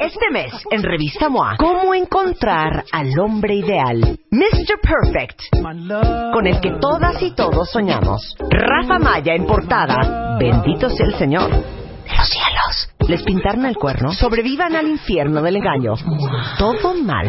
Este mes, en Revista MOA, ¿cómo encontrar al hombre ideal? Mr. Perfect, con el que todas y todos soñamos. Rafa Maya en portada. Bendito sea el Señor de los cielos. Les pintaron el cuerno, sobrevivan al infierno del engaño. Todo mal.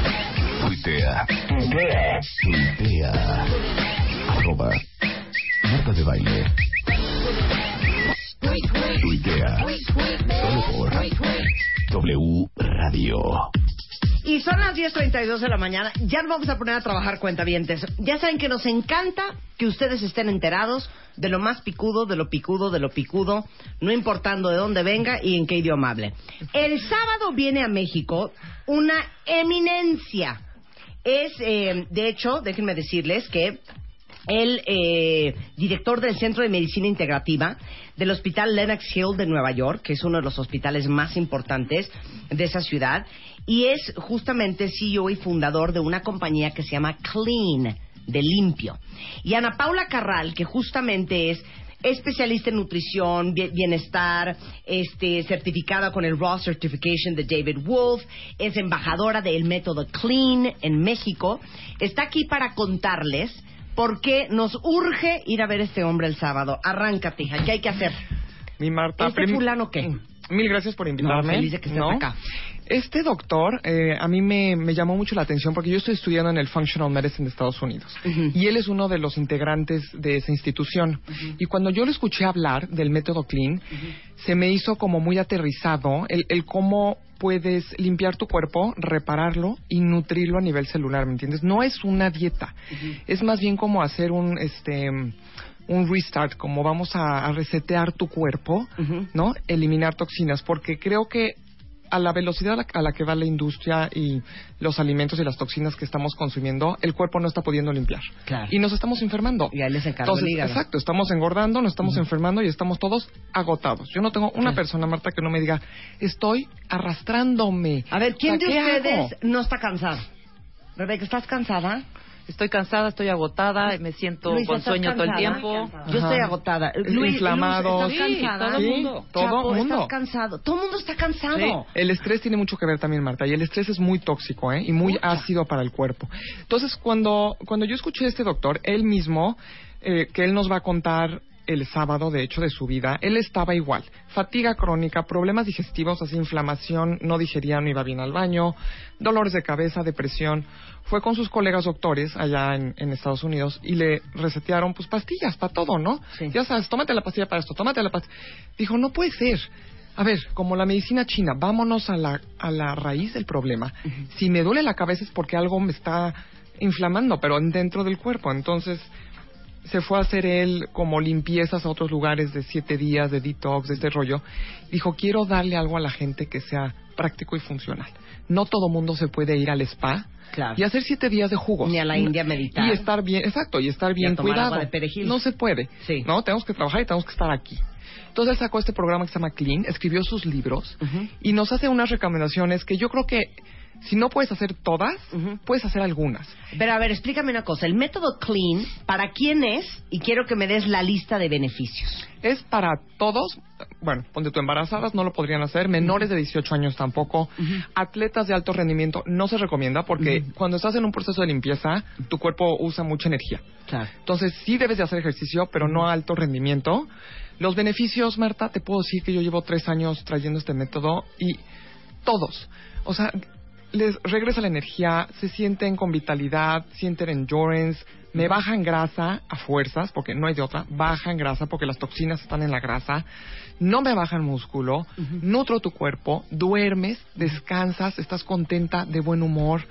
Tuitea. Tuitea. Arroba Marta de Baile. Tuitea. Solo por W Radio. Y son las 10.32 de la mañana. Ya nos vamos a poner a trabajar cuentavientes. Ya saben que nos encanta que ustedes estén enterados de lo más picudo, de lo picudo, de lo picudo, no importando de dónde venga y en qué idioma hable. El sábado viene a México una eminencia. Es, eh, de hecho, déjenme decirles que el eh, director del Centro de Medicina Integrativa del Hospital Lenox Hill de Nueva York, que es uno de los hospitales más importantes de esa ciudad, y es justamente CEO y fundador de una compañía que se llama Clean, de limpio. Y Ana Paula Carral, que justamente es especialista en nutrición, bie- bienestar, este, certificada con el Raw Certification de David Wolf, es embajadora del método Clean en México, está aquí para contarles por qué nos urge ir a ver a este hombre el sábado. Arráncate, hija, ¿qué hay que hacer? Mi Marta, ¿Este fulano qué? Mil gracias por invitarme. No, feliz de que estés ¿no? acá. Este doctor eh, a mí me, me llamó mucho la atención porque yo estoy estudiando en el Functional Medicine de Estados Unidos y él es uno de los integrantes de esa institución. Y cuando yo lo escuché hablar del método Clean, se me hizo como muy aterrizado el, el cómo puedes limpiar tu cuerpo, repararlo y nutrirlo a nivel celular, ¿me entiendes? No es una dieta, es más bien como hacer un este un restart, como vamos a, a resetear tu cuerpo. ¿no? Eliminar toxinas, porque creo que a la velocidad a la, a la que va la industria y los alimentos y las toxinas que estamos consumiendo, el cuerpo no está pudiendo limpiar. Claro. Y nos estamos enfermando. Y ahí les Entonces, el exacto, estamos engordando, nos estamos enfermando y estamos todos agotados. Yo no tengo una Claro. persona, Marta, que no me diga, estoy arrastrándome. A ver, ¿quién O sea, de ¿qué ustedes hago? no está cansado? Rebeca, ¿estás cansada? Estoy cansada, estoy agotada, me siento con ¿estás sueño todo el tiempo. Yo estoy agotada. Luis, inflamado. Luz, ¿estás Sí, cansada? todo el Sí, mundo. todo Chapo, mundo. ¿estás cansado? Todo el mundo está cansado. El estrés tiene mucho que ver también, Marta, y el estrés es muy tóxico, ¿eh? Y muy ácido para el cuerpo. Entonces, cuando, cuando yo escuché a este doctor, él mismo, eh, que él nos va a contar el sábado, de hecho, de su vida, él estaba igual. Fatiga crónica, problemas digestivos, así inflamación, no digería, no iba bien al baño, dolores de cabeza, depresión. Fue con sus colegas doctores allá en, en Estados Unidos y le resetearon, pues, pastillas para todo, ¿no? Sí. Ya sabes, tómate la pastilla para esto, tómate la pastilla. Dijo, no puede ser. A ver, como la medicina china, vámonos a la, a la raíz del problema. Si me duele la cabeza es porque algo me está inflamando, pero dentro del cuerpo. Entonces, se fue a hacer él como limpiezas a otros lugares de siete días, de detox, de este rollo. Dijo, quiero darle algo a la gente que sea práctico y funcional. No todo mundo se puede ir al spa Claro. y hacer siete días de jugos. Ni a la India meditar. Y estar bien, exacto, y estar bien tomar cuidado. agua de perejil. No se puede. Sí. No, tenemos que trabajar y tenemos que estar aquí. Entonces él sacó este programa que se llama Clean, escribió sus libros y nos hace unas recomendaciones que yo creo que si no puedes hacer todas, puedes hacer algunas. Pero a ver, explícame una cosa. El método Clean, ¿para quién es? Y quiero que me des la lista de beneficios. Es para todos, bueno, ponte tú embarazadas no lo podrían hacer, menores de 18 años tampoco, atletas de alto rendimiento no se recomienda porque cuando estás en un proceso de limpieza, tu cuerpo usa mucha energía. Claro. Entonces sí debes de hacer ejercicio, pero no a alto rendimiento. Los beneficios, Marta, te puedo decir que yo llevo tres años trayendo este método y todos, o sea, les regresa la energía, se sienten con vitalidad, sienten endurance, me bajan grasa a fuerzas, porque no hay de otra, bajan grasa porque las toxinas están en la grasa, no me bajan músculo, nutro tu cuerpo, duermes, descansas, estás contenta, de buen humor.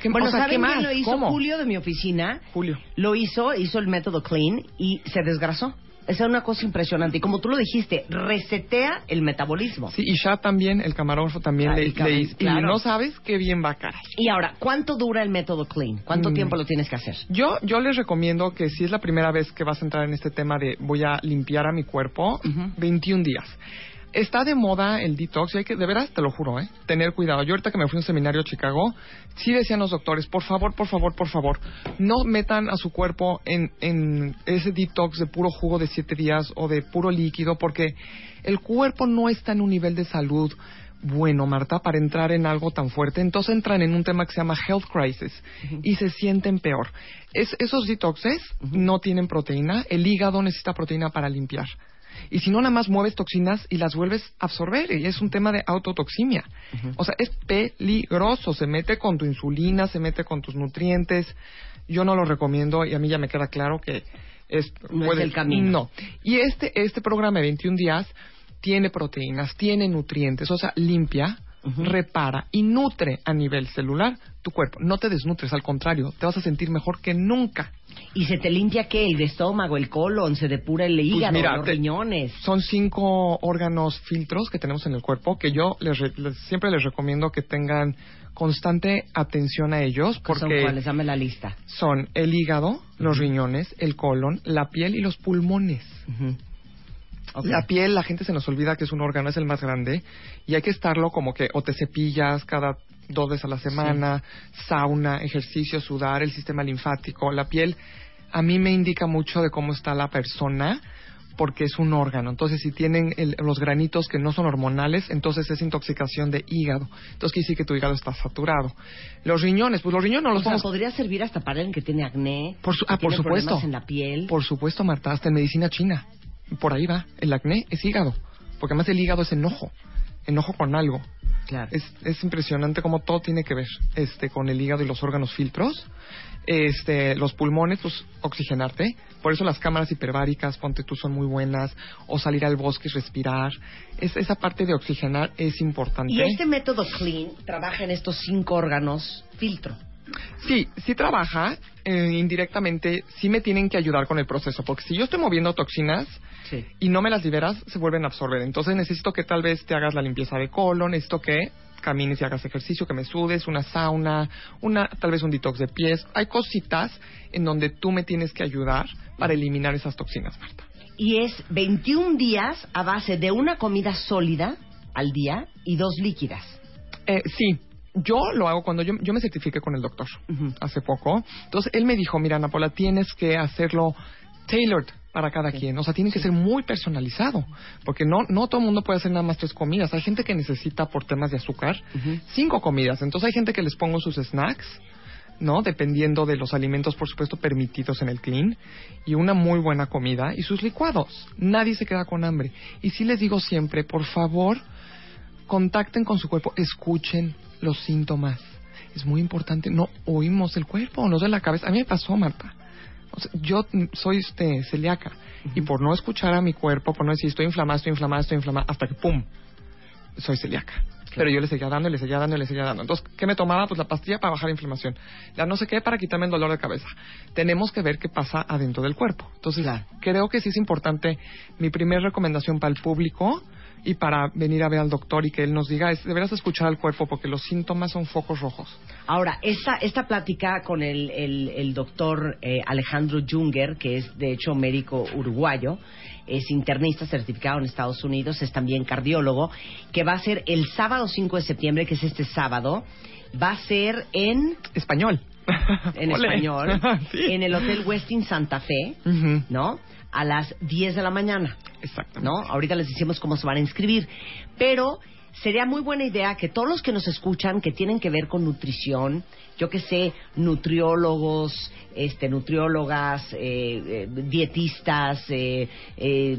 ¿Qué, Bueno, o sea, ¿saben ¿qué más? quién lo hizo? ¿Cómo? Julio de mi oficina. Julio. Lo hizo, hizo el método clean y se desgrasó. Es una cosa impresionante. Y como tú lo dijiste, resetea el metabolismo. Sí, y ya también, el camarógrafo también Ah, le, cam- le hizo. claro. Y no sabes qué bien va, caray. Y ahora, ¿cuánto dura el método clean? ¿Cuánto Mm. tiempo lo tienes que hacer? Yo, yo les recomiendo que si es la primera vez que vas a entrar en este tema de voy a limpiar a mi cuerpo, 21 días. Está de moda el detox y hay que, de veras, te lo juro, ¿eh? tener cuidado. Yo ahorita que me fui a un seminario a Chicago, sí decían los doctores, por favor, por favor, por favor, no metan a su cuerpo en, en ese detox de puro jugo de 7 días o de puro líquido, porque el cuerpo no está en un nivel de salud bueno, Marta, para entrar en algo tan fuerte. Entonces entran en un tema que se llama health crisis y se sienten peor. Es- esos detoxes no tienen proteína. El hígado necesita proteína para limpiar. Y si no, nada más mueves toxinas y las vuelves a absorber. Y es un tema de autotoximia. O sea, es peligroso. Se mete con tu insulina, se mete con tus nutrientes. Yo no lo recomiendo y a mí ya me queda claro que es, No es el camino. No. Y este, este programa de 21 días tiene proteínas, tiene nutrientes, o sea, limpia, repara y nutre a nivel celular tu cuerpo. No te desnutres, al contrario, te vas a sentir mejor que nunca. ¿Y se te limpia qué? ¿El estómago, el colon? ¿Se depura el hígado, Pues mira, los te- riñones? Son cinco órganos filtros que tenemos en el cuerpo que yo les les- siempre les recomiendo que tengan constante atención a ellos ¿Qué ¿Son porque cuáles? Dame la lista. son el hígado, los riñones, el colon, la piel y los pulmones. Ujú. La piel, la gente se nos olvida que es un órgano, es el más grande, y hay que estarlo como que o te cepillas cada dos veces a la semana, sauna, ejercicio, sudar, el sistema linfático. La piel a mí me indica mucho de cómo está la persona porque es un órgano. Entonces, si tienen el- los granitos que no son hormonales, entonces es intoxicación de hígado. Entonces, quiere decir que tu hígado está saturado. Los riñones, pues los riñones no O los sea, podemos... podría servir hasta para alguien que tiene acné, Por su- que ah, por supuesto. en la piel. Por supuesto, Marta, hasta en medicina china. Por ahí va. El acné es hígado. Porque además el hígado es enojo. Enojo con algo. Claro. Es, es impresionante cómo todo tiene que ver este, con el hígado y los órganos filtros. Este, los pulmones, pues oxigenarte. Por eso las cámaras hiperbáricas, ponte tú, son muy buenas. O salir al bosque y respirar. Es, esa parte de oxigenar es importante. Y este método clean trabaja en estos cinco órganos filtro. Sí, sí trabaja. eh, indirectamente, sí me tienen que ayudar con el proceso. Porque si yo estoy moviendo toxinas, Sí. y no me las liberas, se vuelven a absorber. Entonces necesito que tal vez te hagas la limpieza de colon, necesito que camines y hagas ejercicio, que me sudes, una sauna, una tal vez un detox de pies. Hay cositas en donde tú me tienes que ayudar para eliminar esas toxinas, Marta. Y es 21 días a base de una comida sólida al día y dos líquidas. Eh, sí, yo lo hago cuando yo, yo me certifiqué con el doctor hace poco. Entonces él me dijo, mira, Napola, tienes que hacerlo tailored para cada quien. O sea, tiene que ser muy personalizado. Porque no, no todo el mundo puede hacer nada más tres comidas. Hay gente que necesita, por temas de azúcar, cinco comidas. Entonces hay gente que les pongo sus snacks. ¿no? Dependiendo de los alimentos, por supuesto, permitidos en el clean. Y una muy buena comida y sus licuados. Nadie se queda con hambre. Y sí les digo siempre, por favor, contacten con su cuerpo, escuchen los síntomas. Es muy importante, no oímos el cuerpo, nos de la cabeza. A mí me pasó, Marta. O sea, yo soy este, celíaca y por no escuchar a mi cuerpo, por no decir estoy inflamada, estoy inflamada, estoy inflamada, hasta que ¡pum! Soy celíaca. Pero yo le seguía dando, y le seguía dando, y le seguía dando. Entonces, ¿qué me tomaba? Pues la pastilla para bajar la inflamación. La no sé qué para quitarme el dolor de cabeza. Tenemos que ver qué pasa adentro del cuerpo. Entonces, Claro. creo que sí es importante. Mi primera recomendación para el público y para venir a ver al doctor y que él nos diga es deberás escuchar al cuerpo porque los síntomas son focos rojos. Ahora, esta, esta plática con el, el, el doctor eh, Alejandro Junger, que es de hecho médico uruguayo, es internista certificado en Estados Unidos, es también cardiólogo, que va a ser el sábado 5 de septiembre, que es este sábado, va a ser en, Español. En Ole. español, Sí. en el Hotel Westin Santa Fe. ¿no? A las 10 de la mañana. Exactamente. ¿no? Ahorita les decimos cómo se van a inscribir. Pero sería muy buena idea que todos los que nos escuchan, que tienen que ver con nutrición, yo que sé, nutriólogos, este, nutriólogas, eh, eh, dietistas, eh, eh,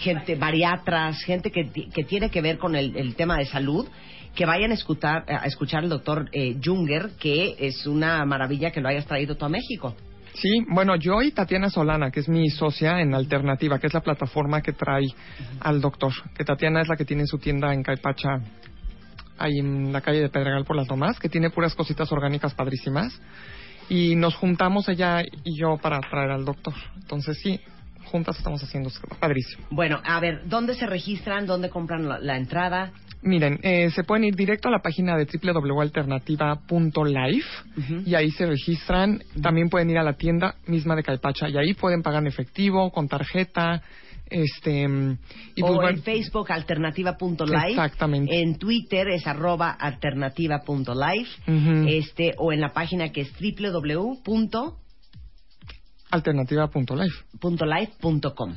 gente, bariatras, gente que, que tiene que ver con el, el tema de salud, que vayan a escuchar, a escuchar al doctor Junger, que es una maravilla que lo hayas traído tú a México. Sí, bueno, yo y Tatiana Solana, que es mi socia en Alternativa, que es la plataforma que trae al doctor. Que Tatiana es la que tiene su tienda en Caipacha, ahí en la calle de Pedregal por las Lomas, que tiene puras cositas orgánicas padrísimas. Y nos juntamos ella y yo para traer al doctor. Entonces sí, juntas estamos haciendo padrísimo. Bueno, a ver, ¿dónde se registran? ¿Dónde compran la, la entrada? Miren, eh, se pueden ir directo a la página de www.alternativa.life Ujú. y ahí se registran. También pueden ir a la tienda misma de Calpacha y ahí pueden pagar en efectivo, con tarjeta, este y o pues en Facebook alternativa.live. Exactamente. En Twitter es arroba alternativa.live. Ujú. este, o en la página que es www.live.com. alternativa.life.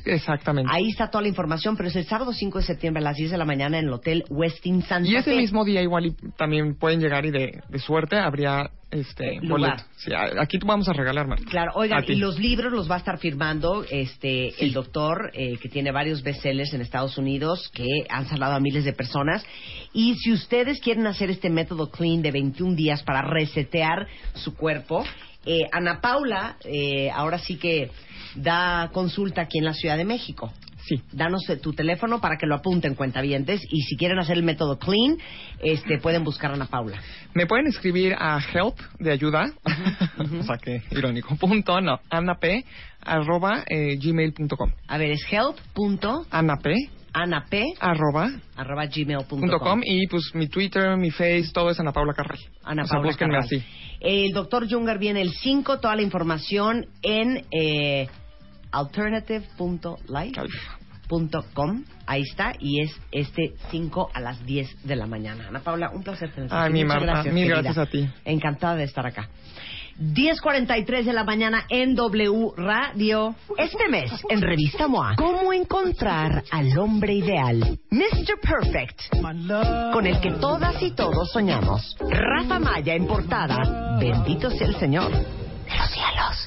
Exactamente. Ahí está toda la información, pero es el sábado 5 de septiembre a las 10 de la mañana en el Hotel Westin Santa Y ese Fe. mismo día igual y también pueden llegar y de, de suerte habría este Lugar. Sí, aquí vamos a regalar, Marta. Claro, oigan, y los libros los va a estar firmando este el doctor eh, que tiene varios bestsellers en Estados Unidos que han salvado a miles de personas. Y si ustedes quieren hacer este método clean de 21 días para resetear su cuerpo, eh, Ana Paula eh, ahora sí que da consulta aquí en la Ciudad de México. Sí. Danos eh, tu teléfono para que lo apunten cuentavientes y si quieren hacer el método clean, este pueden buscar a Ana Paula. Me pueden escribir a help de ayuda, o sea que irónico, punto, no, anap, arroba, eh, gmail.com. A ver, es help.anap Anap, arroba, arroba gmail.com. y pues mi Twitter, mi Face, todo es Ana Paula Carray. Ana o sea, Paula Carral. así. El doctor Junger viene el 5, toda la información en eh, alternative.life.com. Ahí está, y es este 5 a las 10 de la mañana. Ana Paula, un placer tenerte Ay, aquí. mi Marta, gracias, mil querida. gracias a ti. Encantada de estar acá. 10.43 de la mañana en W Radio. Este mes, en Revista MOA, ¿cómo encontrar al hombre ideal? Mr. Perfect, con el que todas y todos soñamos. Rafa Maya en portada. Bendito sea el Señor. De los cielos.